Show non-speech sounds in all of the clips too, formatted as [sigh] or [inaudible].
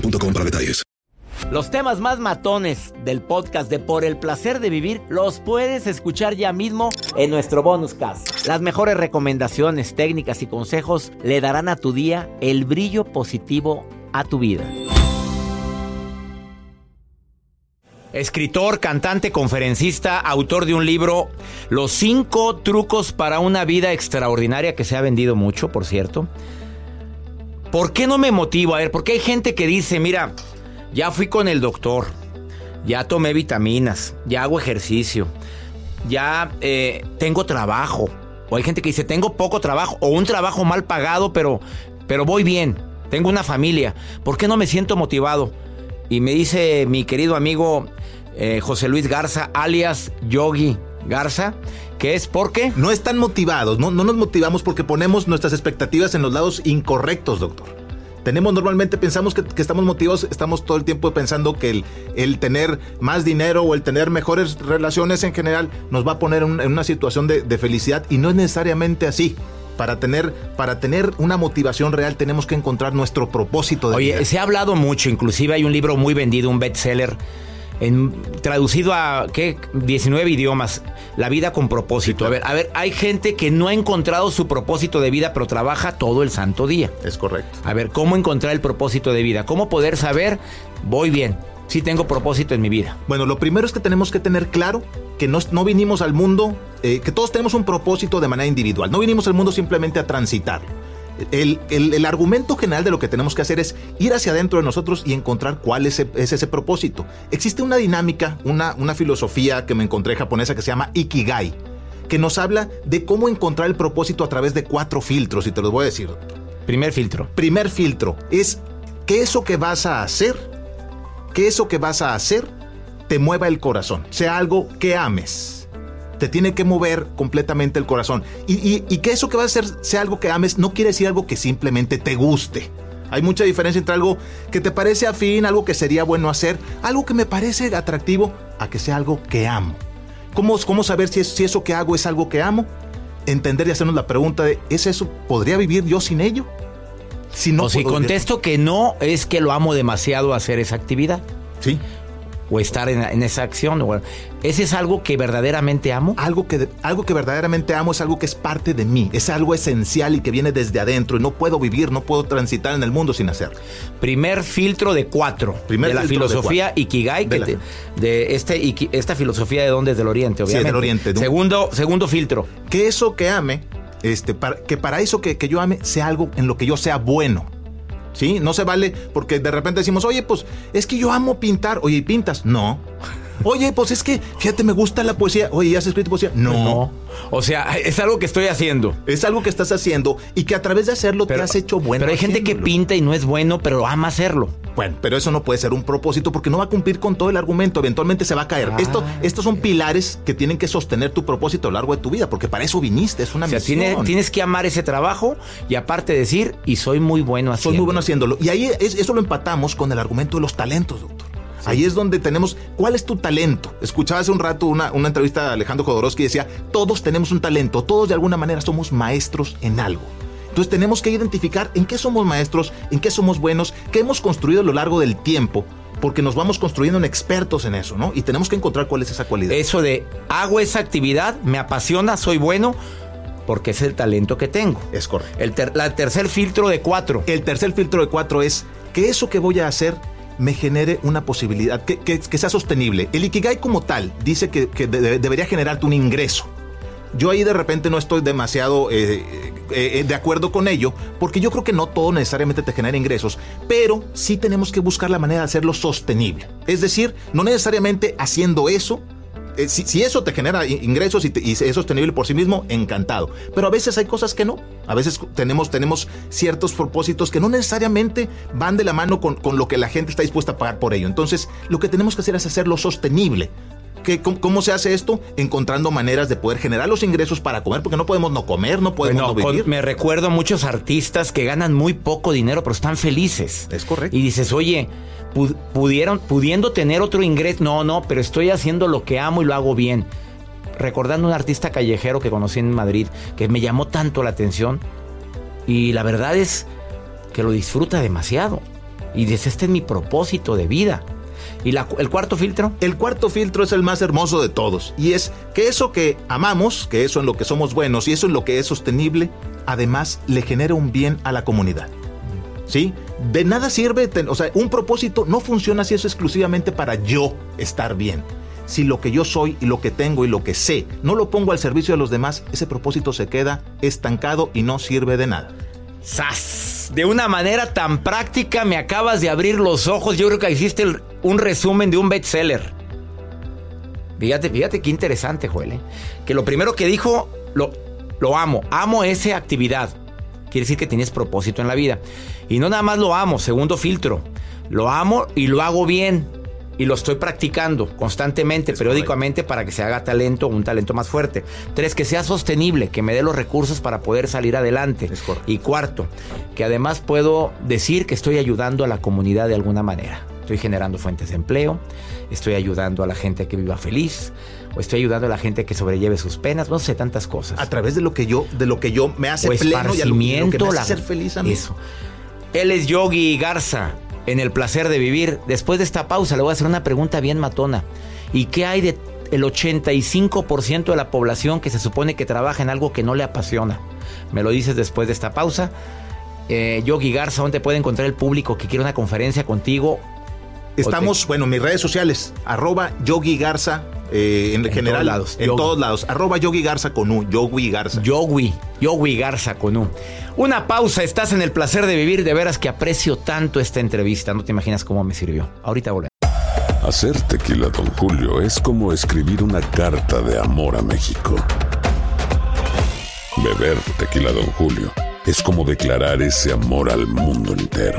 boostmobile.com para detalles. Los temas más matones del podcast de Por el placer de vivir los puedes escuchar ya mismo en nuestro bonus cast. Las mejores recomendaciones, técnicas y consejos le darán a tu día el brillo positivo a tu vida. Escritor, cantante, conferencista, autor de un libro, Los cinco trucos para una vida extraordinaria que se ha vendido mucho, por cierto. ¿Por qué no me motivo? A ver, porque hay gente que dice, mira, ya fui con el doctor, ya tomé vitaminas, ya hago ejercicio, ya eh, tengo trabajo. O hay gente que dice, tengo poco trabajo o un trabajo mal pagado, pero, pero voy bien, tengo una familia. ¿Por qué no me siento motivado? Y me dice mi querido amigo eh, José Luis Garza, alias Yogi Garza, que es porque... No están motivados, no, no nos motivamos porque ponemos nuestras expectativas en los lados incorrectos, doctor. Tenemos normalmente, pensamos que, estamos motivados, estamos todo el tiempo pensando que el, el, tener más dinero o el tener mejores relaciones en general nos va a poner en, una situación de, de felicidad y no es necesariamente así. Para tener, para tener una motivación real tenemos que encontrar nuestro propósito de Oye, se ha hablado mucho, inclusive hay un libro muy vendido, un bestseller, en, traducido a ¿qué? 19 idiomas, La vida con propósito. A ver, a ver, hay gente que no ha encontrado su propósito de vida, pero trabaja todo el santo día. Es correcto. A ver, ¿cómo encontrar el propósito de vida? ¿Cómo poder saber, voy bien, si tengo propósito en mi vida? Bueno, lo primero es que tenemos que tener claro que no, no vinimos al mundo, eh, que todos tenemos un propósito de manera individual. No vinimos al mundo simplemente a transitar. El, el, argumento general de lo que tenemos que hacer es ir hacia adentro de nosotros y encontrar cuál es, es ese propósito. Existe una dinámica, una, una filosofía que me encontré japonesa que se llama Ikigai, que nos habla de cómo encontrar el propósito a través de cuatro filtros, y te los voy a decir. Primer filtro. Primer filtro es que eso que vas a hacer, que eso que vas a hacer te mueva el corazón, sea algo que ames te tiene que mover completamente el corazón. Y, que eso que va a hacer sea algo que ames no quiere decir algo que simplemente te guste. Hay mucha diferencia entre algo que te parece afín, algo que sería bueno hacer, algo que me parece atractivo, a que sea algo que amo. ¿Cómo, cómo saber si, si eso que hago es algo que amo? Entender y hacernos la pregunta de, ¿es eso? ¿Podría vivir yo sin ello? Si no o si contesto que no, es que lo amo demasiado hacer esa actividad. Sí o estar en, esa acción. ¿Ese es algo que verdaderamente amo? Algo que, algo que verdaderamente amo es algo que es parte de mí, es algo esencial y que viene desde adentro y no puedo vivir, no puedo transitar en el mundo sin hacerlo. Primer filtro de cuatro Primer de la filosofía Ikigai, de, de, este, esta filosofía de dónde es del Oriente, obviamente. Sí, del Oriente. Segundo, segundo filtro. Que eso que ame, este, para, que para eso que, que yo ame sea algo en lo que yo sea bueno. ¿Sí? No se vale porque de repente decimos, oye, pues es que yo amo pintar. Oye, ¿y pintas? No. Oye, pues es que, fíjate, me gusta la poesía. Oye, ¿ya has escrito poesía? No. no. O sea, es algo que estoy haciendo. Es algo que estás haciendo y que a través de hacerlo te has hecho bueno. Pero hay gente que pinta y no es bueno, pero ama hacerlo. Bueno, pero eso no puede ser un propósito porque no va a cumplir con todo el argumento. Eventualmente se va a caer. Esto, estos son pilares que tienen que sostener tu propósito a lo largo de tu vida, porque para eso viniste, es una o sea, misión. tienes que amar ese trabajo y aparte decir, y soy muy bueno haciéndolo. Soy muy bueno haciéndolo. Y ahí eso lo empatamos con el argumento de los talentos, doctor. Ahí es donde tenemos, ¿cuál es tu talento? Escuchaba hace un rato una, una entrevista de Alejandro Jodorowsky y decía, todos tenemos un talento, todos de alguna manera somos maestros en algo. Entonces tenemos que identificar en qué somos maestros, en qué somos buenos, qué hemos construido a lo largo del tiempo, porque nos vamos construyendo en expertos en eso, ¿no? Y tenemos que encontrar cuál es esa cualidad. Eso de hago esa actividad, me apasiona, soy bueno, porque es el talento que tengo. Es correcto. El, tercer filtro de cuatro. El tercer filtro de cuatro es que eso que voy a hacer me genere una posibilidad, que, que- sea sostenible. El Ikigai como tal dice que, que de- debería generarte un ingreso. Yo ahí de repente no estoy demasiado eh, eh, de acuerdo con ello, porque yo creo que no todo necesariamente te genera ingresos, pero sí tenemos que buscar la manera de hacerlo sostenible. Es decir, no necesariamente haciendo eso. Eh, si, eso te genera ingresos y, y es sostenible por sí mismo, encantado. Pero a veces hay cosas que no. A veces tenemos, tenemos ciertos propósitos que no necesariamente van de la mano con, con lo que la gente está dispuesta a pagar por ello. Entonces, lo que tenemos que hacer es hacerlo sostenible. ¿Qué- cómo, cómo se hace esto? Encontrando maneras de poder generar los ingresos para comer, porque no podemos no comer, no podemos Bueno, no con- vivir. me recuerdo muchos artistas que ganan muy poco dinero, pero están felices. Es correcto. Y dices, oye, pu- pudieron, pudiendo tener otro ingreso, no, no, pero estoy haciendo lo que amo y lo hago bien. Recordando un artista callejero que conocí en Madrid, que me llamó tanto la atención, y la verdad es que lo disfruta demasiado. Y dice, este es mi propósito de vida. ¿Y la- el cuarto filtro? El cuarto filtro es el más hermoso de todos y es que eso que amamos, que eso en lo que somos buenos y eso en lo que es sostenible, además le genera un bien a la comunidad. ¿Sí? De nada sirve, o sea, un propósito no funciona si es exclusivamente para yo estar bien. Si lo que yo soy y lo que tengo y lo que sé no lo pongo al servicio de los demás, ese propósito se queda estancado y no sirve de nada. ¡Sas! De una manera tan práctica me acabas de abrir los ojos. Yo creo que hiciste el- un resumen de un bestseller. Fíjate, fíjate qué interesante, Joel. ¿eh? Que lo primero que dijo, lo, lo amo. Amo esa actividad. Quiere decir que tienes propósito en la vida. Y no nada más lo amo, segundo filtro. Lo amo y lo hago bien. Y lo estoy practicando constantemente, periódicamente, para que se haga talento, un talento más fuerte. Tres, que sea sostenible, que me dé los recursos para poder salir adelante. Y cuarto, que además puedo decir que estoy ayudando a la comunidad de alguna manera. Estoy generando fuentes de empleo, estoy ayudando a la gente a que viva feliz, o estoy ayudando a la gente a que sobrelleve sus penas, no sé, tantas cosas. A través de lo que yo, de lo que yo me hace o pleno y a lo, y lo que me hace la- ser feliz a mí. Eso. Él es Yogi Garza, en el placer de vivir. Después de esta pausa le voy a hacer una pregunta bien matona. ¿Y qué hay de el 85% de la población que se supone que trabaja en algo que no le apasiona? Me lo dices después de esta pausa. Eh, Yogi Garza, ¿dónde puede encontrar el público que quiere una conferencia contigo? Estamos, bueno, mis redes sociales, arroba Yogi Garza, eh, en, En general, todos lados, en Yogi. todos lados, arroba Yogi Garza con U, Yogi Garza. Yogi, Yogi Garza con U. Una pausa, estás en el placer de vivir, de veras que aprecio tanto esta entrevista, no te imaginas cómo me sirvió. Ahorita volvemos. Hacer tequila, Don Julio, es como escribir una carta de amor a México. Beber tequila, Don Julio, es como declarar ese amor al mundo entero.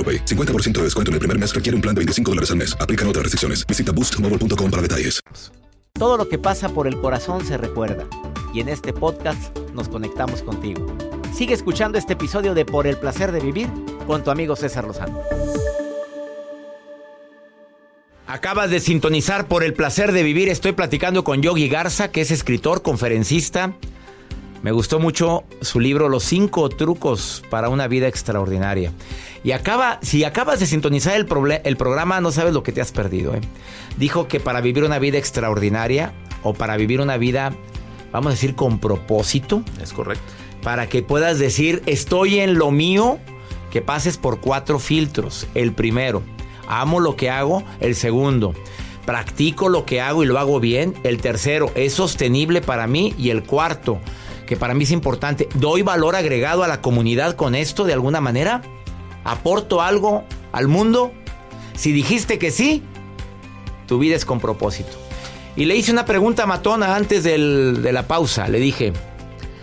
AroPay. 50% de descuento en el primer mes requiere un plan de 25 dólares al mes. Aplican otras restricciones. Visita boostmobile.com para detalles. Todo lo que pasa por el corazón se recuerda. Y en este podcast nos conectamos contigo. Sigue escuchando este episodio de Por el placer de vivir con tu amigo César Lozano. Acabas de sintonizar por el placer de vivir. Estoy platicando con Yogi Garza, que es escritor, conferencista. Me gustó mucho su libro Los cinco trucos para una vida extraordinaria. Y acaba, si acabas de sintonizar el, programa, no sabes lo que te has perdido. ¿eh? Dijo que para vivir una vida extraordinaria o para vivir una vida, vamos a decir, con propósito, Es correcto. para que puedas decir estoy en lo mío, que pases por cuatro filtros. El primero, amo lo que hago. El segundo, practico lo que hago y lo hago bien. El tercero, es sostenible para mí. Y el cuarto, que para mí es importante, doy valor agregado a la comunidad con esto de alguna manera. ¿Aporto algo al mundo? Si dijiste que sí, tu vida es con propósito. Y le hice una pregunta matona antes del- de la pausa. Le dije,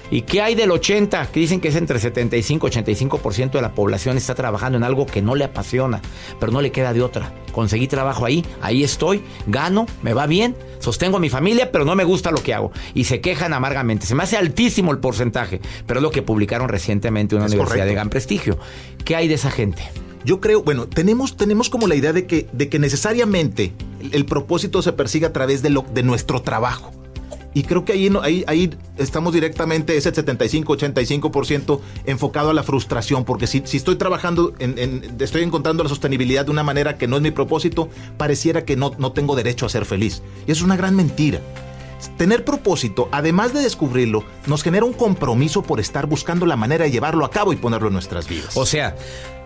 ¿Y qué hay del 80? Que dicen que es entre 75 y 85% de la población está trabajando en algo que no le apasiona, pero no le queda de otra. Conseguí trabajo ahí, ahí estoy, gano, me va bien, sostengo a mi familia, pero no me gusta lo que hago. Y se quejan amargamente. Se me hace altísimo el porcentaje, pero es lo que publicaron recientemente una universidad de gran prestigio. ¿Qué hay de esa gente? Yo creo, bueno, tenemos, tenemos como la idea de que, de que necesariamente el, el propósito se persigue a través de, lo, de nuestro trabajo. Y creo que ahí, ahí, ahí estamos directamente, ese 75-85% enfocado a la frustración, porque si, si estoy trabajando, en, estoy encontrando la sostenibilidad de una manera que no es mi propósito, pareciera que no, no tengo derecho a ser feliz. Y es una gran mentira. Tener propósito, además de descubrirlo, nos genera un compromiso por estar buscando la manera de llevarlo a cabo y ponerlo en nuestras vidas. O sea,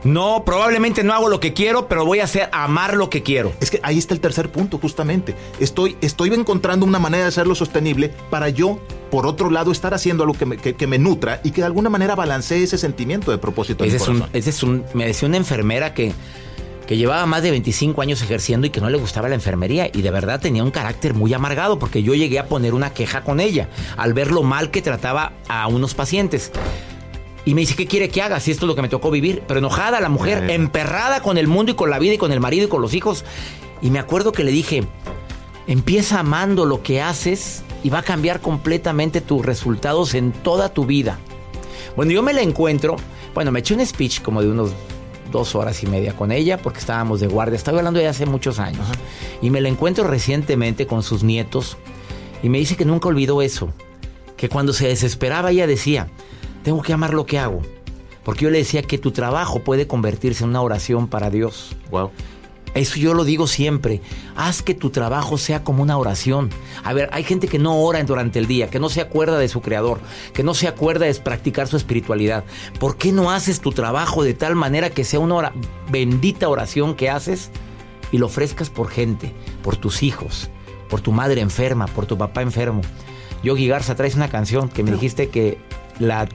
no, probablemente no hago lo que quiero, pero voy a hacer amar lo que quiero. Es que ahí está el tercer punto, justamente. Estoy, estoy encontrando una manera de hacerlo sostenible para yo, por otro lado, estar haciendo algo que me, que- que me nutra y que de alguna manera balancee ese sentimiento de propósito. Ese es un, ese es un, me decía una enfermera que, que llevaba más de 25 años ejerciendo y que no le gustaba la enfermería y de verdad tenía un carácter muy amargado porque yo llegué a poner una queja con ella al ver lo mal que trataba a unos pacientes. Y me dice, ¿qué quiere que haga? Si esto es lo que me tocó vivir. Pero enojada la mujer, emperrada con el mundo y con la vida y con el marido y con los hijos. Y me acuerdo que le dije, empieza amando lo que haces y va a cambiar completamente tus resultados en toda tu vida. Bueno, yo me la encuentro, bueno, me eché un speech como de unos dos horas y media con ella porque estábamos de guardia, estaba hablando de hace muchos años. Y me la encuentro recientemente con sus nietos y me dice que nunca olvidó eso, que cuando se desesperaba ella decía, tengo que amar lo que hago. Porque yo le decía que tu trabajo puede convertirse en una oración para Dios. Wow. Eso yo lo digo siempre. Haz que tu trabajo sea como una oración. A ver, hay gente que no ora durante el día, que no se acuerda de su creador, que no se acuerda de practicar su espiritualidad. ¿Por qué no haces tu trabajo de tal manera que sea una bendita oración que haces y lo ofrezcas por gente, por tus hijos, por tu madre enferma, por tu papá enfermo? Yogi Garza, traes una canción que me dijiste que la...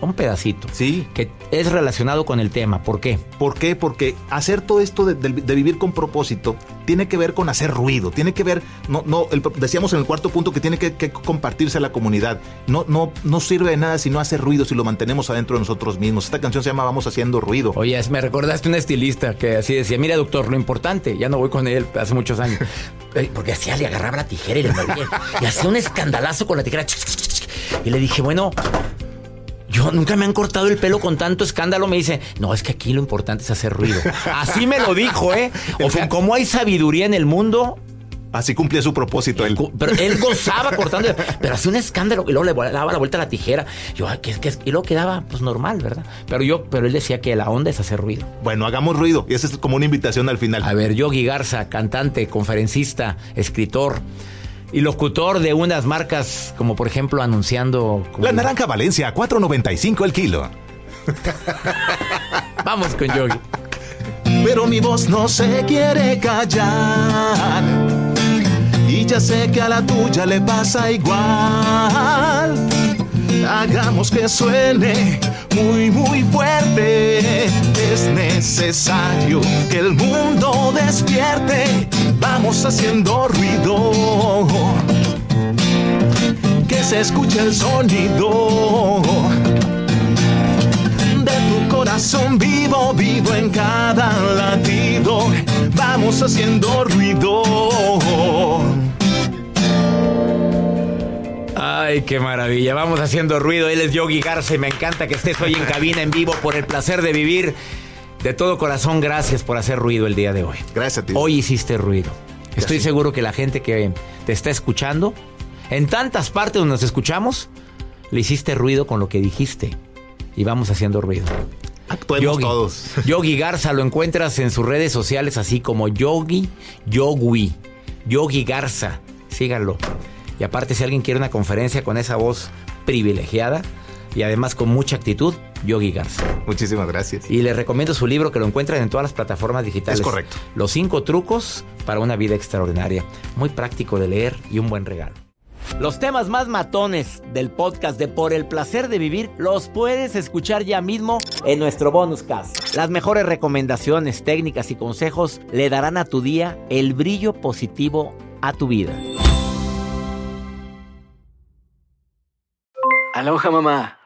Un pedacito. Sí. Que es relacionado con el tema. ¿Por qué? ¿Por qué? Porque hacer todo esto de, de- de vivir con propósito tiene que ver con hacer ruido, tiene que ver, no, no, el- decíamos en el cuarto punto que tiene que, que compartirse a la comunidad. No, no, no sirve de nada si no hace ruido, si lo mantenemos adentro de nosotros mismos. Esta canción se llama Vamos haciendo ruido. Oye, me recordaste un estilista que así decía, mira doctor, lo importante, ya no voy con él hace muchos años, [laughs] Eh, porque hacía, le agarraba la tijera y le movía, y hacía un escandalazo con la tijera, y le dije, bueno, yo nunca me han cortado el pelo con tanto escándalo, me dice, no, es que aquí lo importante es hacer ruido. Así me lo dijo, ¿eh? O sea, como hay sabiduría en el mundo, Así cumplía su propósito él. Pero él gozaba cortando, pero hacía un escándalo y luego le daba la vuelta a la tijera. Yo, ¿qué, qué y luego quedaba pues normal, ¿verdad? Pero yo, pero él decía que la onda es hacer ruido. Bueno, hagamos ruido. Y esa es como una invitación al final. A ver, Yogi Garza, cantante, conferencista, escritor y locutor de unas marcas como por ejemplo anunciando. como- La naranja Valencia, 4.95 el kilo. [laughs] Vamos con Yogi. Pero mi voz no se quiere callar. Y ya sé que a la tuya le pasa igual. Hagamos que suene muy, muy fuerte. Es necesario que el mundo despierte. Vamos haciendo ruido. Que se escuche el sonido de tu corazón vivo, vivo en cada latido. Vamos haciendo ruido. Ay, qué maravilla. Vamos haciendo ruido. Él es Yogi Garza y me encanta que estés hoy en [laughs] cabina en vivo por el placer de vivir. De todo corazón, gracias por hacer ruido el día de hoy. Gracias a ti. Hoy hiciste ruido. Estoy seguro que la gente que te está escuchando, en tantas partes donde nos escuchamos, le hiciste ruido con lo que dijiste. Y vamos haciendo ruido. Actuemos todos. [laughs] Yogi Garza lo encuentras en sus redes sociales así como Yogi Yogui. Yogi Garza. Síganlo. Y aparte, si alguien quiere una conferencia con esa voz privilegiada y además con mucha actitud, Yogi Garza. Muchísimas gracias. Y les recomiendo su libro que lo encuentran en todas las plataformas digitales. Es correcto. Los cinco trucos para una vida extraordinaria. Muy práctico de leer y un buen regalo. Los temas más matones del podcast de Por el placer de vivir los puedes escuchar ya mismo en nuestro bonus cast. Las mejores recomendaciones, técnicas y consejos le darán a tu día el brillo positivo a tu vida. Al Aloha mamá.